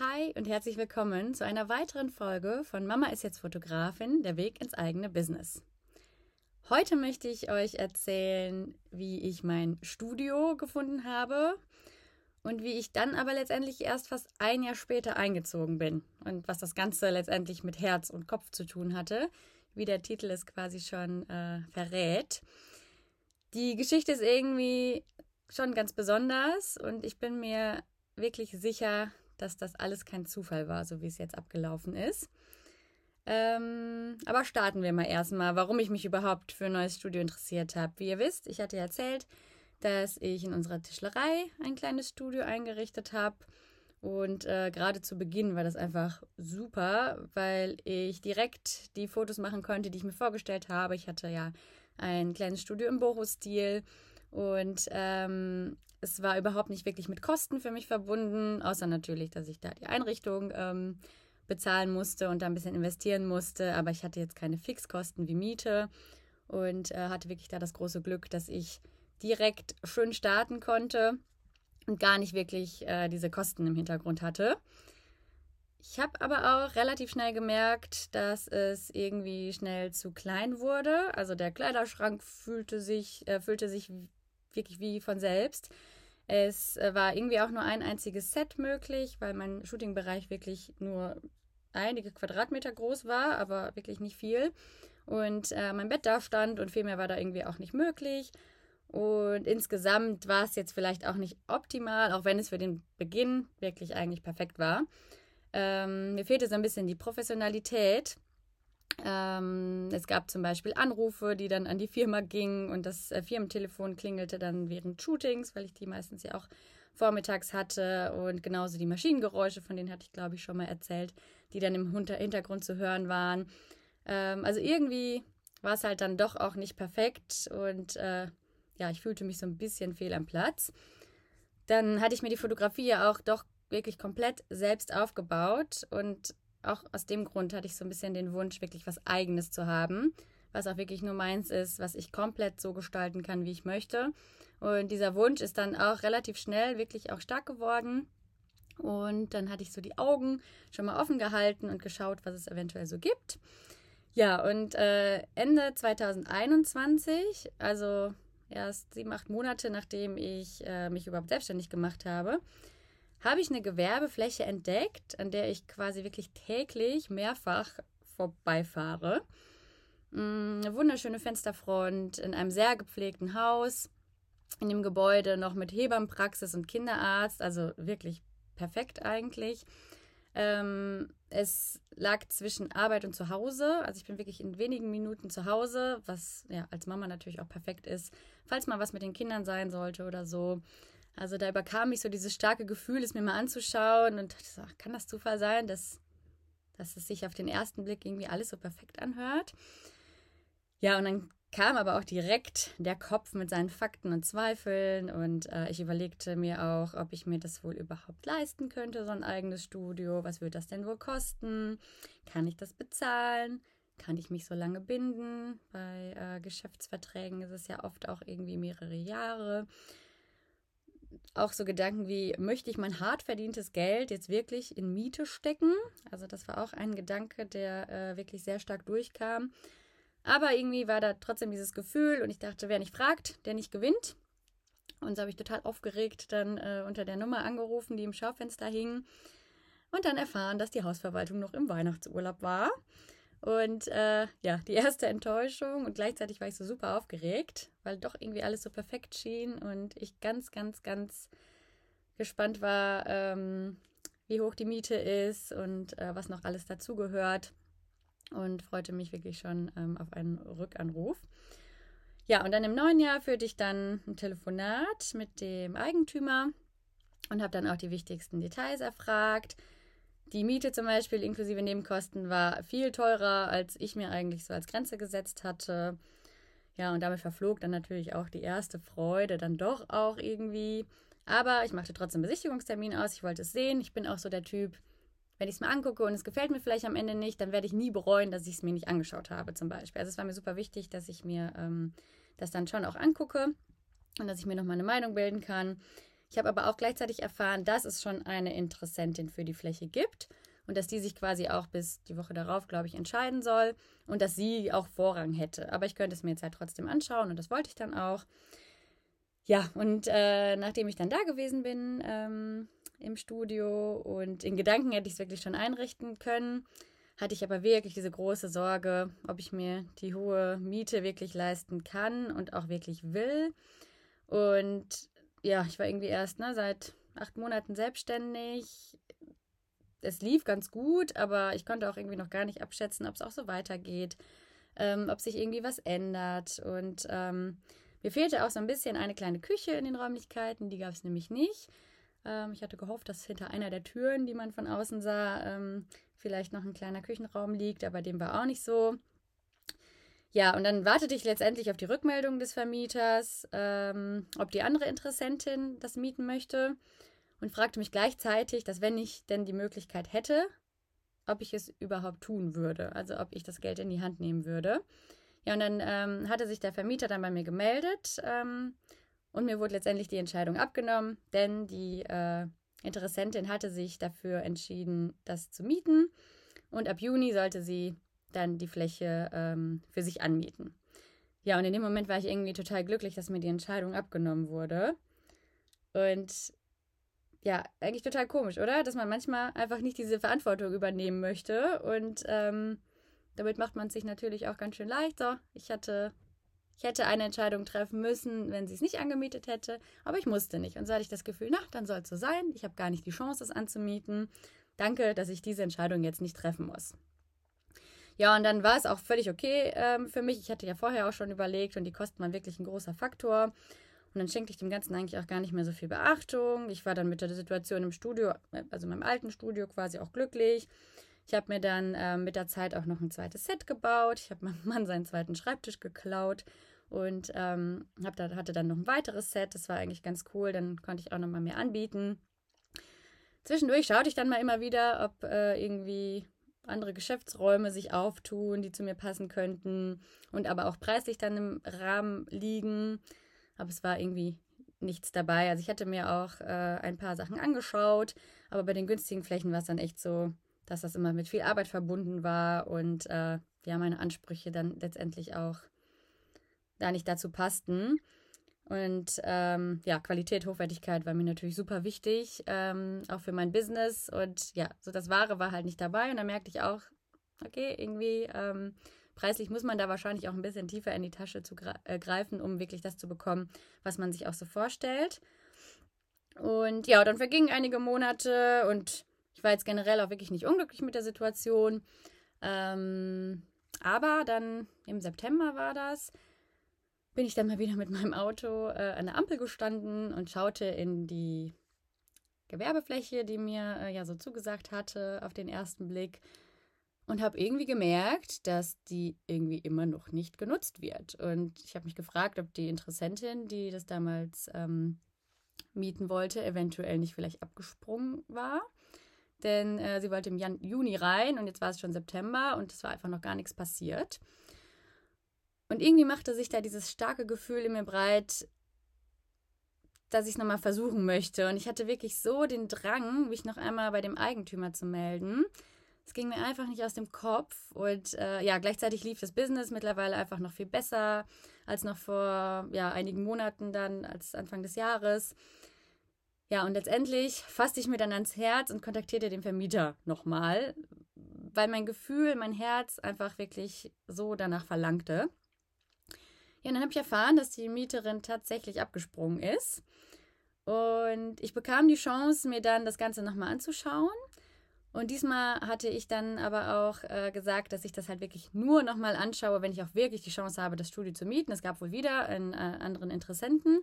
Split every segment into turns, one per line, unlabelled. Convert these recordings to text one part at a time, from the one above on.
Hi und herzlich willkommen zu einer weiteren Folge von Mama ist jetzt Fotografin, der Weg ins eigene Business. Heute möchte ich euch erzählen, wie ich mein Studio gefunden habe und wie ich dann aber letztendlich erst fast ein Jahr später eingezogen bin und was das Ganze letztendlich mit Herz und Kopf zu tun hatte, wie der Titel es quasi schon äh, verrät. Die Geschichte ist irgendwie schon ganz besonders und ich bin mir wirklich sicher, dass das alles kein Zufall war, so wie es jetzt abgelaufen ist. Ähm, aber starten wir mal erstmal, warum ich mich überhaupt für ein neues Studio interessiert habe. Wie ihr wisst, ich hatte ja erzählt, dass ich in unserer Tischlerei ein kleines Studio eingerichtet habe. Und äh, gerade zu Beginn war das einfach super, weil ich direkt die Fotos machen konnte, die ich mir vorgestellt habe. Ich hatte ja ein kleines Studio im Boho-Stil und ähm, es war überhaupt nicht wirklich mit Kosten für mich verbunden, außer natürlich, dass ich da die Einrichtung ähm, bezahlen musste und da ein bisschen investieren musste. Aber ich hatte jetzt keine Fixkosten wie Miete und äh, hatte wirklich da das große Glück, dass ich direkt schön starten konnte und gar nicht wirklich äh, diese Kosten im Hintergrund hatte. Ich habe aber auch relativ schnell gemerkt, dass es irgendwie schnell zu klein wurde. Also der Kleiderschrank fühlte sich, äh, fühlte sich wirklich wie von selbst. Es äh, war irgendwie auch nur ein einziges Set möglich, weil mein Shootingbereich wirklich nur einige Quadratmeter groß war, aber wirklich nicht viel. Und äh, mein Bett da stand und viel mehr war da irgendwie auch nicht möglich. Und insgesamt war es jetzt vielleicht auch nicht optimal, auch wenn es für den Beginn wirklich eigentlich perfekt war. Ähm, mir fehlte so ein bisschen die Professionalität. Ähm, es gab zum Beispiel Anrufe, die dann an die Firma gingen und das äh, Firmentelefon klingelte dann während Shootings, weil ich die meistens ja auch vormittags hatte und genauso die Maschinengeräusche, von denen hatte ich glaube ich schon mal erzählt, die dann im Hintergrund zu hören waren. Ähm, also irgendwie war es halt dann doch auch nicht perfekt und äh, ja, ich fühlte mich so ein bisschen fehl am Platz. Dann hatte ich mir die Fotografie ja auch doch wirklich komplett selbst aufgebaut und auch aus dem Grund hatte ich so ein bisschen den Wunsch, wirklich was Eigenes zu haben, was auch wirklich nur meins ist, was ich komplett so gestalten kann, wie ich möchte. Und dieser Wunsch ist dann auch relativ schnell wirklich auch stark geworden. Und dann hatte ich so die Augen schon mal offen gehalten und geschaut, was es eventuell so gibt. Ja, und äh, Ende 2021, also erst sieben, acht Monate nachdem ich äh, mich überhaupt selbstständig gemacht habe, habe ich eine Gewerbefläche entdeckt, an der ich quasi wirklich täglich mehrfach vorbeifahre. Mm, eine wunderschöne Fensterfront in einem sehr gepflegten Haus, in dem Gebäude noch mit Hebammenpraxis und Kinderarzt, also wirklich perfekt eigentlich. Ähm, es lag zwischen Arbeit und Zuhause. Also ich bin wirklich in wenigen Minuten zu Hause, was ja als Mama natürlich auch perfekt ist, falls mal was mit den Kindern sein sollte oder so. Also da überkam mich so dieses starke Gefühl, es mir mal anzuschauen und dachte ach, kann das Zufall sein, dass, dass es sich auf den ersten Blick irgendwie alles so perfekt anhört? Ja, und dann kam aber auch direkt der Kopf mit seinen Fakten und Zweifeln und äh, ich überlegte mir auch, ob ich mir das wohl überhaupt leisten könnte, so ein eigenes Studio. Was würde das denn wohl kosten? Kann ich das bezahlen? Kann ich mich so lange binden? Bei äh, Geschäftsverträgen ist es ja oft auch irgendwie mehrere Jahre auch so Gedanken wie, möchte ich mein hart verdientes Geld jetzt wirklich in Miete stecken? Also das war auch ein Gedanke, der äh, wirklich sehr stark durchkam. Aber irgendwie war da trotzdem dieses Gefühl und ich dachte, wer nicht fragt, der nicht gewinnt. Und so habe ich total aufgeregt dann äh, unter der Nummer angerufen, die im Schaufenster hing. Und dann erfahren, dass die Hausverwaltung noch im Weihnachtsurlaub war. Und äh, ja, die erste Enttäuschung und gleichzeitig war ich so super aufgeregt, weil doch irgendwie alles so perfekt schien und ich ganz, ganz, ganz gespannt war, ähm, wie hoch die Miete ist und äh, was noch alles dazugehört und freute mich wirklich schon ähm, auf einen Rückanruf. Ja, und dann im neuen Jahr führte ich dann ein Telefonat mit dem Eigentümer und habe dann auch die wichtigsten Details erfragt die Miete zum Beispiel inklusive Nebenkosten war viel teurer, als ich mir eigentlich so als Grenze gesetzt hatte. Ja, und damit verflog dann natürlich auch die erste Freude dann doch auch irgendwie. Aber ich machte trotzdem Besichtigungstermin aus. Ich wollte es sehen. Ich bin auch so der Typ, wenn ich es mir angucke und es gefällt mir vielleicht am Ende nicht, dann werde ich nie bereuen, dass ich es mir nicht angeschaut habe, zum Beispiel. Also es war mir super wichtig, dass ich mir ähm, das dann schon auch angucke und dass ich mir noch mal eine Meinung bilden kann. Ich habe aber auch gleichzeitig erfahren, dass es schon eine Interessentin für die Fläche gibt und dass die sich quasi auch bis die Woche darauf, glaube ich, entscheiden soll und dass sie auch Vorrang hätte. Aber ich könnte es mir jetzt halt trotzdem anschauen und das wollte ich dann auch. Ja, und äh, nachdem ich dann da gewesen bin ähm, im Studio und in Gedanken hätte ich es wirklich schon einrichten können, hatte ich aber wirklich diese große Sorge, ob ich mir die hohe Miete wirklich leisten kann und auch wirklich will. Und ja, ich war irgendwie erst ne, seit acht Monaten selbstständig. Es lief ganz gut, aber ich konnte auch irgendwie noch gar nicht abschätzen, ob es auch so weitergeht, ähm, ob sich irgendwie was ändert. Und ähm, mir fehlte auch so ein bisschen eine kleine Küche in den Räumlichkeiten, die gab es nämlich nicht. Ähm, ich hatte gehofft, dass hinter einer der Türen, die man von außen sah, ähm, vielleicht noch ein kleiner Küchenraum liegt, aber dem war auch nicht so. Ja, und dann wartete ich letztendlich auf die Rückmeldung des Vermieters, ähm, ob die andere Interessentin das mieten möchte und fragte mich gleichzeitig, dass wenn ich denn die Möglichkeit hätte, ob ich es überhaupt tun würde, also ob ich das Geld in die Hand nehmen würde. Ja, und dann ähm, hatte sich der Vermieter dann bei mir gemeldet ähm, und mir wurde letztendlich die Entscheidung abgenommen, denn die äh, Interessentin hatte sich dafür entschieden, das zu mieten und ab Juni sollte sie dann die Fläche ähm, für sich anmieten. Ja, und in dem Moment war ich irgendwie total glücklich, dass mir die Entscheidung abgenommen wurde. Und ja, eigentlich total komisch, oder? Dass man manchmal einfach nicht diese Verantwortung übernehmen möchte. Und ähm, damit macht man es sich natürlich auch ganz schön leichter. Ich hatte, ich hätte eine Entscheidung treffen müssen, wenn sie es nicht angemietet hätte, aber ich musste nicht. Und so hatte ich das Gefühl, na, dann soll es so sein. Ich habe gar nicht die Chance, es anzumieten. Danke, dass ich diese Entscheidung jetzt nicht treffen muss. Ja, und dann war es auch völlig okay ähm, für mich. Ich hatte ja vorher auch schon überlegt und die Kosten waren wirklich ein großer Faktor. Und dann schenkte ich dem Ganzen eigentlich auch gar nicht mehr so viel Beachtung. Ich war dann mit der Situation im Studio, also meinem alten Studio quasi auch glücklich. Ich habe mir dann äh, mit der Zeit auch noch ein zweites Set gebaut. Ich habe meinem Mann seinen zweiten Schreibtisch geklaut und ähm, hab da, hatte dann noch ein weiteres Set. Das war eigentlich ganz cool. Dann konnte ich auch noch mal mehr anbieten. Zwischendurch schaute ich dann mal immer wieder, ob äh, irgendwie andere Geschäftsräume sich auftun, die zu mir passen könnten und aber auch preislich dann im Rahmen liegen. Aber es war irgendwie nichts dabei. Also ich hatte mir auch äh, ein paar Sachen angeschaut, aber bei den günstigen Flächen war es dann echt so, dass das immer mit viel Arbeit verbunden war und äh, ja, meine Ansprüche dann letztendlich auch da nicht dazu passten. Und ähm, ja, Qualität, Hochwertigkeit war mir natürlich super wichtig, ähm, auch für mein Business. Und ja, so das Wahre war halt nicht dabei. Und da merkte ich auch, okay, irgendwie ähm, preislich muss man da wahrscheinlich auch ein bisschen tiefer in die Tasche zu äh, greifen, um wirklich das zu bekommen, was man sich auch so vorstellt. Und ja, dann vergingen einige Monate und ich war jetzt generell auch wirklich nicht unglücklich mit der Situation. Ähm, aber dann im September war das bin ich dann mal wieder mit meinem Auto äh, an der Ampel gestanden und schaute in die Gewerbefläche, die mir äh, ja so zugesagt hatte auf den ersten Blick und habe irgendwie gemerkt, dass die irgendwie immer noch nicht genutzt wird. Und ich habe mich gefragt, ob die Interessentin, die das damals ähm, mieten wollte, eventuell nicht vielleicht abgesprungen war. Denn äh, sie wollte im Juni rein und jetzt war es schon September und es war einfach noch gar nichts passiert. Und irgendwie machte sich da dieses starke Gefühl in mir breit, dass ich es nochmal versuchen möchte. Und ich hatte wirklich so den Drang, mich noch einmal bei dem Eigentümer zu melden. Es ging mir einfach nicht aus dem Kopf. Und äh, ja, gleichzeitig lief das Business mittlerweile einfach noch viel besser als noch vor ja, einigen Monaten dann, als Anfang des Jahres. Ja, und letztendlich fasste ich mir dann ans Herz und kontaktierte den Vermieter nochmal, weil mein Gefühl, mein Herz einfach wirklich so danach verlangte. Ja, und dann habe ich erfahren, dass die Mieterin tatsächlich abgesprungen ist. Und ich bekam die Chance, mir dann das Ganze nochmal anzuschauen. Und diesmal hatte ich dann aber auch äh, gesagt, dass ich das halt wirklich nur nochmal anschaue, wenn ich auch wirklich die Chance habe, das Studio zu mieten. Es gab wohl wieder einen äh, anderen Interessenten.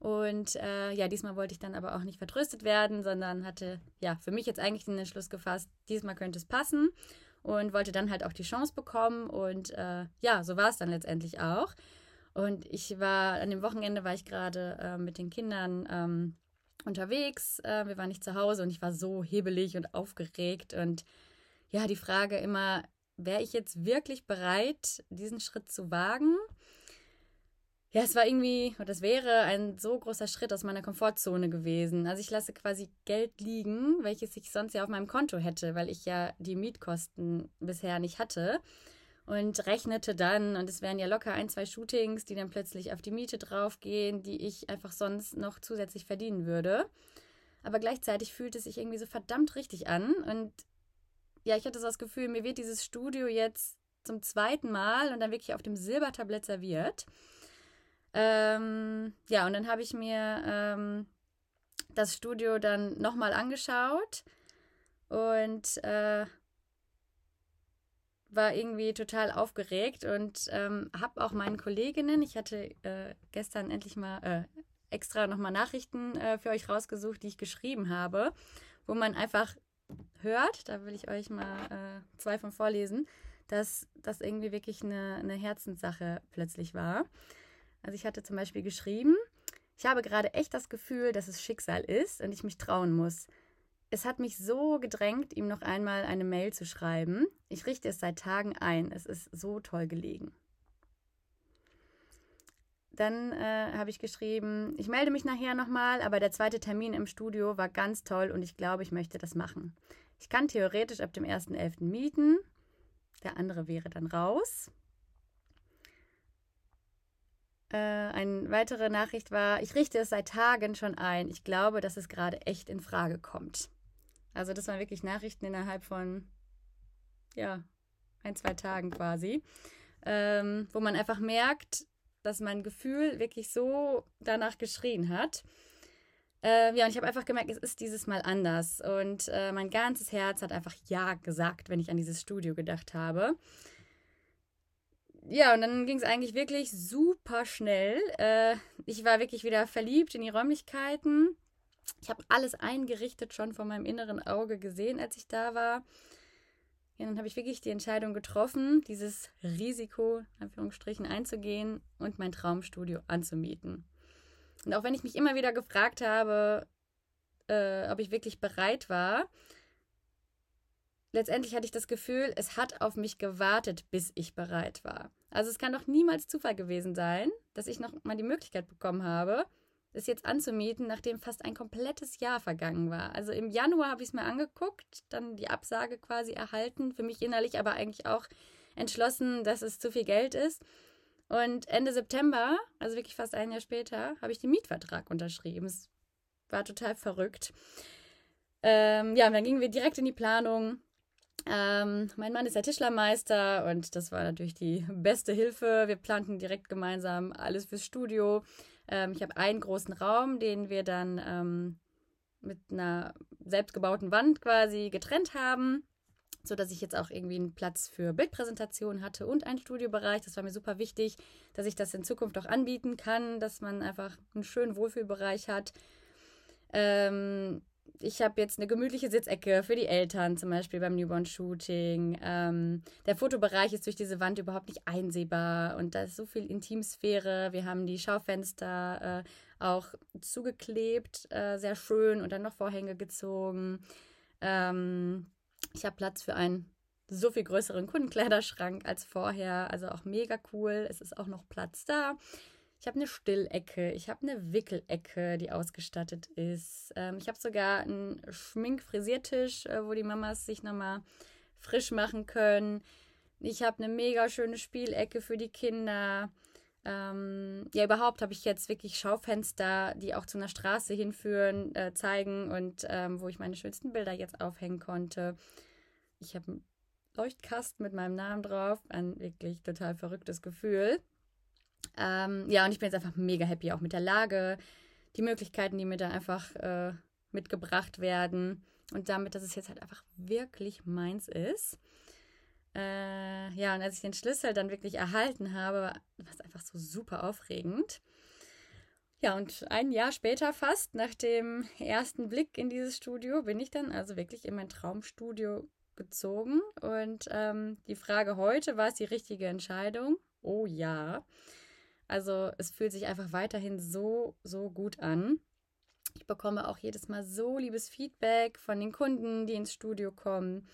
Und äh, ja, diesmal wollte ich dann aber auch nicht vertröstet werden, sondern hatte ja für mich jetzt eigentlich den Entschluss gefasst, diesmal könnte es passen und wollte dann halt auch die Chance bekommen. Und äh, ja, so war es dann letztendlich auch. Und ich war, an dem Wochenende war ich gerade äh, mit den Kindern ähm, unterwegs. Äh, wir waren nicht zu Hause und ich war so hebelig und aufgeregt. Und ja, die Frage immer, wäre ich jetzt wirklich bereit, diesen Schritt zu wagen? ja, es war irgendwie, oder es wäre ein so großer Schritt aus meiner Komfortzone gewesen. Also ich lasse quasi Geld liegen, welches ich sonst ja auf meinem Konto hätte, weil ich ja die Mietkosten bisher nicht hatte. Und rechnete dann, und es wären ja locker ein, zwei Shootings, die dann plötzlich auf die Miete draufgehen, die ich einfach sonst noch zusätzlich verdienen würde. Aber gleichzeitig fühlt es sich irgendwie so verdammt richtig an. Und ja, ich hatte so das Gefühl, mir wird dieses Studio jetzt zum zweiten Mal und dann wirklich auf dem Silbertablett serviert. Ähm, ja, und dann habe ich mir ähm, das Studio dann nochmal angeschaut und äh, war irgendwie total aufgeregt und ähm, habe auch meinen Kolleginnen, ich hatte äh, gestern endlich mal äh, extra nochmal Nachrichten äh, für euch rausgesucht, die ich geschrieben habe, wo man einfach hört, da will ich euch mal äh, zwei von vorlesen, dass das irgendwie wirklich eine, eine Herzenssache plötzlich war. Also ich hatte zum Beispiel geschrieben, ich habe gerade echt das Gefühl, dass es Schicksal ist und ich mich trauen muss. Es hat mich so gedrängt, ihm noch einmal eine Mail zu schreiben. Ich richte es seit Tagen ein. Es ist so toll gelegen. Dann äh, habe ich geschrieben, ich melde mich nachher nochmal, aber der zweite Termin im Studio war ganz toll und ich glaube, ich möchte das machen. Ich kann theoretisch ab dem 1.11. mieten. Der andere wäre dann raus. Äh, eine weitere Nachricht war, ich richte es seit Tagen schon ein. Ich glaube, dass es gerade echt in Frage kommt. Also das waren wirklich Nachrichten innerhalb von, ja, ein, zwei Tagen quasi, ähm, wo man einfach merkt, dass mein Gefühl wirklich so danach geschrien hat. Äh, ja, und ich habe einfach gemerkt, es ist dieses Mal anders. Und äh, mein ganzes Herz hat einfach Ja gesagt, wenn ich an dieses Studio gedacht habe ja, und dann ging es eigentlich wirklich super schnell. Äh, ich war wirklich wieder verliebt in die Räumlichkeiten. Ich habe alles eingerichtet schon von meinem inneren Auge gesehen, als ich da war. Ja, dann habe ich wirklich die Entscheidung getroffen, dieses Risiko, Anführungsstrichen, einzugehen und mein Traumstudio anzumieten. Und auch wenn ich mich immer wieder gefragt habe, äh, ob ich wirklich bereit war, letztendlich hatte ich das Gefühl, es hat auf mich gewartet, bis ich bereit war. Also es kann doch niemals Zufall gewesen sein, dass ich noch mal die Möglichkeit bekommen habe, es jetzt anzumieten, nachdem fast ein komplettes Jahr vergangen war. Also im Januar habe ich es mir angeguckt, dann die Absage quasi erhalten, für mich innerlich aber eigentlich auch entschlossen, dass es zu viel Geld ist. Und Ende September, also wirklich fast ein Jahr später, habe ich den Mietvertrag unterschrieben. Es war total verrückt. Ähm, ja, und dann gingen wir direkt in die Planung. Ähm, mein Mann ist der Tischlermeister und das war natürlich die beste Hilfe. Wir planten direkt gemeinsam alles fürs Studio. Ähm, ich habe einen großen Raum, den wir dann ähm, mit einer selbstgebauten Wand quasi getrennt haben, sodass ich jetzt auch irgendwie einen Platz für Bildpräsentation hatte und einen Studiobereich. Das war mir super wichtig, dass ich das in Zukunft auch anbieten kann, dass man einfach einen schönen Wohlfühlbereich hat. Ähm, ich habe jetzt eine gemütliche Sitzecke für die Eltern, zum Beispiel beim Newborn-Shooting. Ähm, der Fotobereich ist durch diese Wand überhaupt nicht einsehbar und da ist so viel Intimsphäre. Wir haben die Schaufenster äh, auch zugeklebt, äh, sehr schön und dann noch Vorhänge gezogen. Ähm, ich habe Platz für einen so viel größeren Kundenkleiderschrank als vorher, also auch mega cool. Es ist auch noch Platz da. Ich habe eine Stillecke, ich habe eine Wickelecke, die ausgestattet ist. Ähm, ich habe sogar einen Schminkfrisiertisch, äh, wo die Mamas sich nochmal frisch machen können. Ich habe eine mega schöne Spielecke für die Kinder. Ähm, ja, überhaupt habe ich jetzt wirklich Schaufenster, die auch zu einer Straße hinführen, äh, zeigen und ähm, wo ich meine schönsten Bilder jetzt aufhängen konnte. Ich habe einen Leuchtkasten mit meinem Namen drauf. Ein wirklich total verrücktes Gefühl. Ähm, ja, und ich bin jetzt einfach mega happy auch mit der Lage, die Möglichkeiten, die mir da einfach äh, mitgebracht werden und damit, dass es jetzt halt einfach wirklich meins ist. Äh, ja, und als ich den Schlüssel dann wirklich erhalten habe, war es einfach so super aufregend. Ja, und ein Jahr später fast, nach dem ersten Blick in dieses Studio, bin ich dann also wirklich in mein Traumstudio gezogen. Und ähm, die Frage heute, war es die richtige Entscheidung? Oh ja. Also es fühlt sich einfach weiterhin so, so gut an. Ich bekomme auch jedes Mal so liebes Feedback von den Kunden, die ins Studio kommen.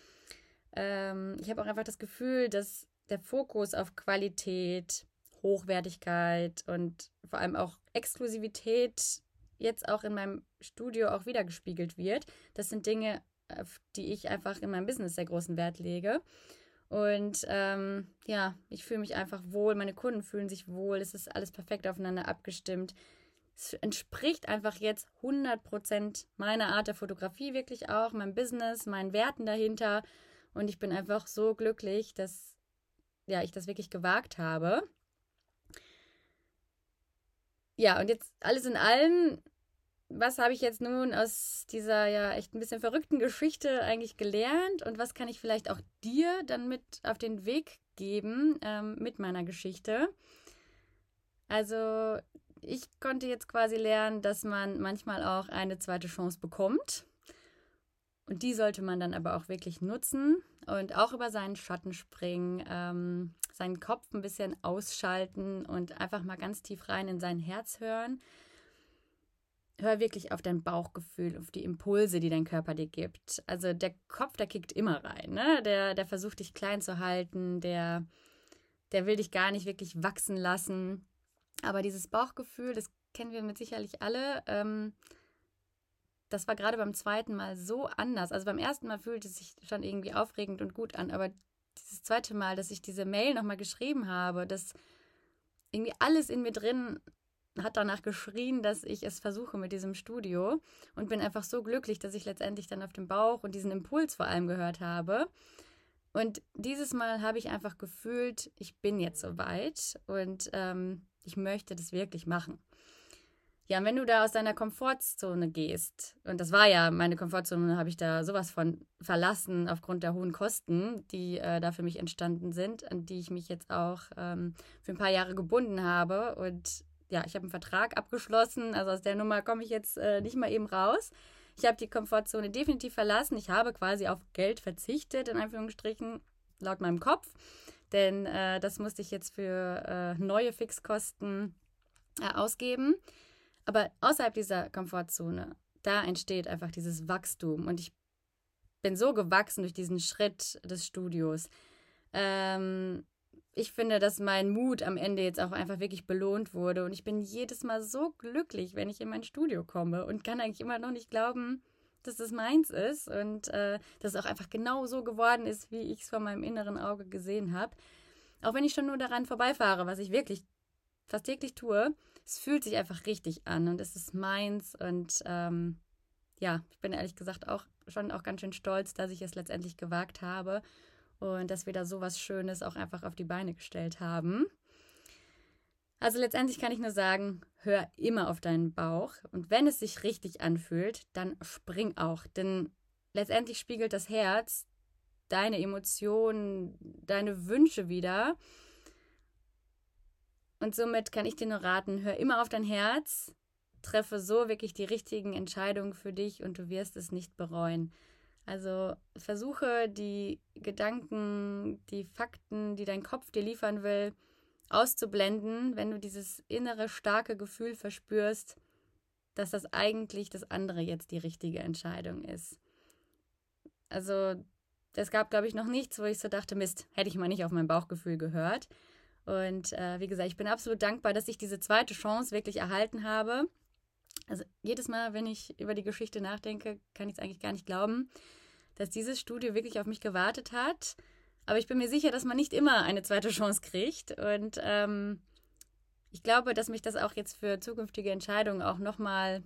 Ähm, ich habe auch einfach das Gefühl, dass der Fokus auf Qualität, Hochwertigkeit und vor allem auch Exklusivität jetzt auch in meinem Studio auch wieder gespiegelt wird. Das sind Dinge, auf die ich einfach in meinem Business sehr großen Wert lege. Und ähm, ja, ich fühle mich einfach wohl, meine Kunden fühlen sich wohl, es ist alles perfekt aufeinander abgestimmt. Es entspricht einfach jetzt 100% meiner Art der Fotografie wirklich auch, meinem Business, meinen Werten dahinter. Und ich bin einfach so glücklich, dass ja, ich das wirklich gewagt habe. Ja, und jetzt alles in allem was habe ich jetzt nun aus dieser ja echt ein bisschen verrückten Geschichte eigentlich gelernt und was kann ich vielleicht auch dir dann mit auf den Weg geben ähm, mit meiner Geschichte? Also ich konnte jetzt quasi lernen, dass man manchmal auch eine zweite Chance bekommt. Und die sollte man dann aber auch wirklich nutzen und auch über seinen Schatten springen, ähm, seinen Kopf ein bisschen ausschalten und einfach mal ganz tief rein in sein Herz hören hör wirklich auf dein Bauchgefühl, auf die Impulse, die dein Körper dir gibt. Also der Kopf, der kickt immer rein, ne? Der, der versucht dich klein zu halten, der, der will dich gar nicht wirklich wachsen lassen. Aber dieses Bauchgefühl, das kennen wir mit sicherlich alle, ähm, das war gerade beim zweiten Mal so anders. Also beim ersten Mal fühlte es sich schon irgendwie aufregend und gut an, aber dieses zweite Mal, dass ich diese Mail nochmal geschrieben habe, dass irgendwie alles in mir drin hat danach geschrien, dass ich es versuche mit diesem Studio und bin einfach so glücklich, dass ich letztendlich dann auf dem Bauch und diesen Impuls vor allem gehört habe. Und dieses Mal habe ich einfach gefühlt, ich bin jetzt soweit und ähm, ich möchte das wirklich machen. Ja, und wenn du da aus deiner Komfortzone gehst, und das war ja meine Komfortzone, habe ich da sowas von verlassen aufgrund der hohen Kosten, die äh, da für mich entstanden sind, an die ich mich jetzt auch ähm, für ein paar Jahre gebunden habe. Und ja, ich habe einen Vertrag abgeschlossen. Also aus der Nummer komme ich jetzt äh, nicht mal eben raus. Ich habe die Komfortzone definitiv verlassen. Ich habe quasi auf Geld verzichtet, in Anführungsstrichen, laut meinem Kopf. Denn äh, das musste ich jetzt für äh, neue Fixkosten äh, ausgeben. Aber außerhalb dieser Komfortzone, da entsteht einfach dieses Wachstum. Und ich bin so gewachsen durch diesen Schritt des Studios. Ähm, ich finde, dass mein Mut am Ende jetzt auch einfach wirklich belohnt wurde. Und ich bin jedes Mal so glücklich, wenn ich in mein Studio komme und kann eigentlich immer noch nicht glauben, dass das meins ist und äh, dass es auch einfach genau so geworden ist, wie ich es vor meinem inneren Auge gesehen habe. Auch wenn ich schon nur daran vorbeifahre, was ich wirklich fast täglich tue, es fühlt sich einfach richtig an und es ist meins. Und ähm, ja, ich bin ehrlich gesagt auch schon auch ganz schön stolz, dass ich es letztendlich gewagt habe und dass wir da so was Schönes auch einfach auf die Beine gestellt haben. Also letztendlich kann ich nur sagen, hör immer auf deinen Bauch und wenn es sich richtig anfühlt, dann spring auch, denn letztendlich spiegelt das Herz deine Emotionen, deine Wünsche wieder. Und somit kann ich dir nur raten, hör immer auf dein Herz, treffe so wirklich die richtigen Entscheidungen für dich und du wirst es nicht bereuen. Also versuche die Gedanken, die Fakten, die dein Kopf dir liefern will, auszublenden, wenn du dieses innere starke Gefühl verspürst, dass das eigentlich das andere jetzt die richtige Entscheidung ist. Also es gab, glaube ich, noch nichts, wo ich so dachte, Mist, hätte ich mal nicht auf mein Bauchgefühl gehört. Und äh, wie gesagt, ich bin absolut dankbar, dass ich diese zweite Chance wirklich erhalten habe. Also jedes Mal, wenn ich über die Geschichte nachdenke, kann ich es eigentlich gar nicht glauben, dass dieses Studio wirklich auf mich gewartet hat. Aber ich bin mir sicher, dass man nicht immer eine zweite Chance kriegt. Und ähm, ich glaube, dass mich das auch jetzt für zukünftige Entscheidungen auch nochmal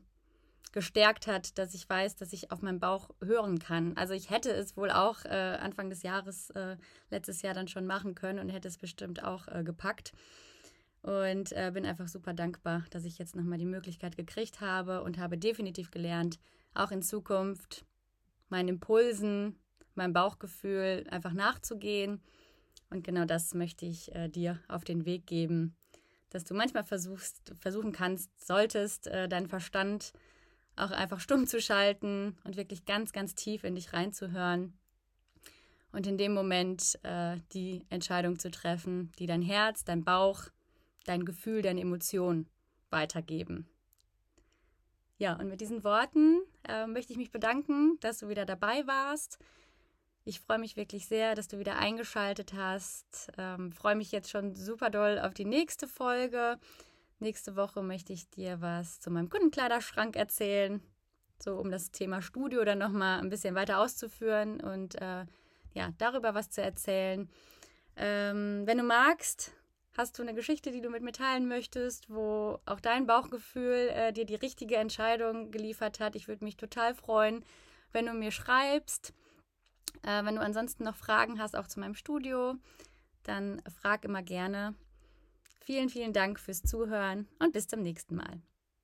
gestärkt hat, dass ich weiß, dass ich auf meinen Bauch hören kann. Also ich hätte es wohl auch äh, Anfang des Jahres, äh, letztes Jahr dann schon machen können und hätte es bestimmt auch äh, gepackt. Und äh, bin einfach super dankbar, dass ich jetzt nochmal die Möglichkeit gekriegt habe und habe definitiv gelernt, auch in Zukunft meinen Impulsen, meinem Bauchgefühl einfach nachzugehen. Und genau das möchte ich äh, dir auf den Weg geben, dass du manchmal versuchst, versuchen kannst, solltest, äh, deinen Verstand auch einfach stumm zu schalten und wirklich ganz, ganz tief in dich reinzuhören und in dem Moment äh, die Entscheidung zu treffen, die dein Herz, dein Bauch, dein Gefühl, deine Emotionen weitergeben. Ja, und mit diesen Worten äh, möchte ich mich bedanken, dass du wieder dabei warst. Ich freue mich wirklich sehr, dass du wieder eingeschaltet hast. Ähm, freue mich jetzt schon super doll auf die nächste Folge. Nächste Woche möchte ich dir was zu meinem Kundenkleiderschrank erzählen, so um das Thema Studio dann nochmal ein bisschen weiter auszuführen und äh, ja, darüber was zu erzählen. Ähm, wenn du magst, hast du eine Geschichte, die du mit mir teilen möchtest, wo auch dein Bauchgefühl äh, dir die richtige Entscheidung geliefert hat. Ich würde mich total freuen, wenn du mir schreibst. Äh, wenn du ansonsten noch Fragen hast, auch zu meinem Studio, dann frag immer gerne. Vielen, vielen Dank fürs Zuhören und bis zum nächsten Mal.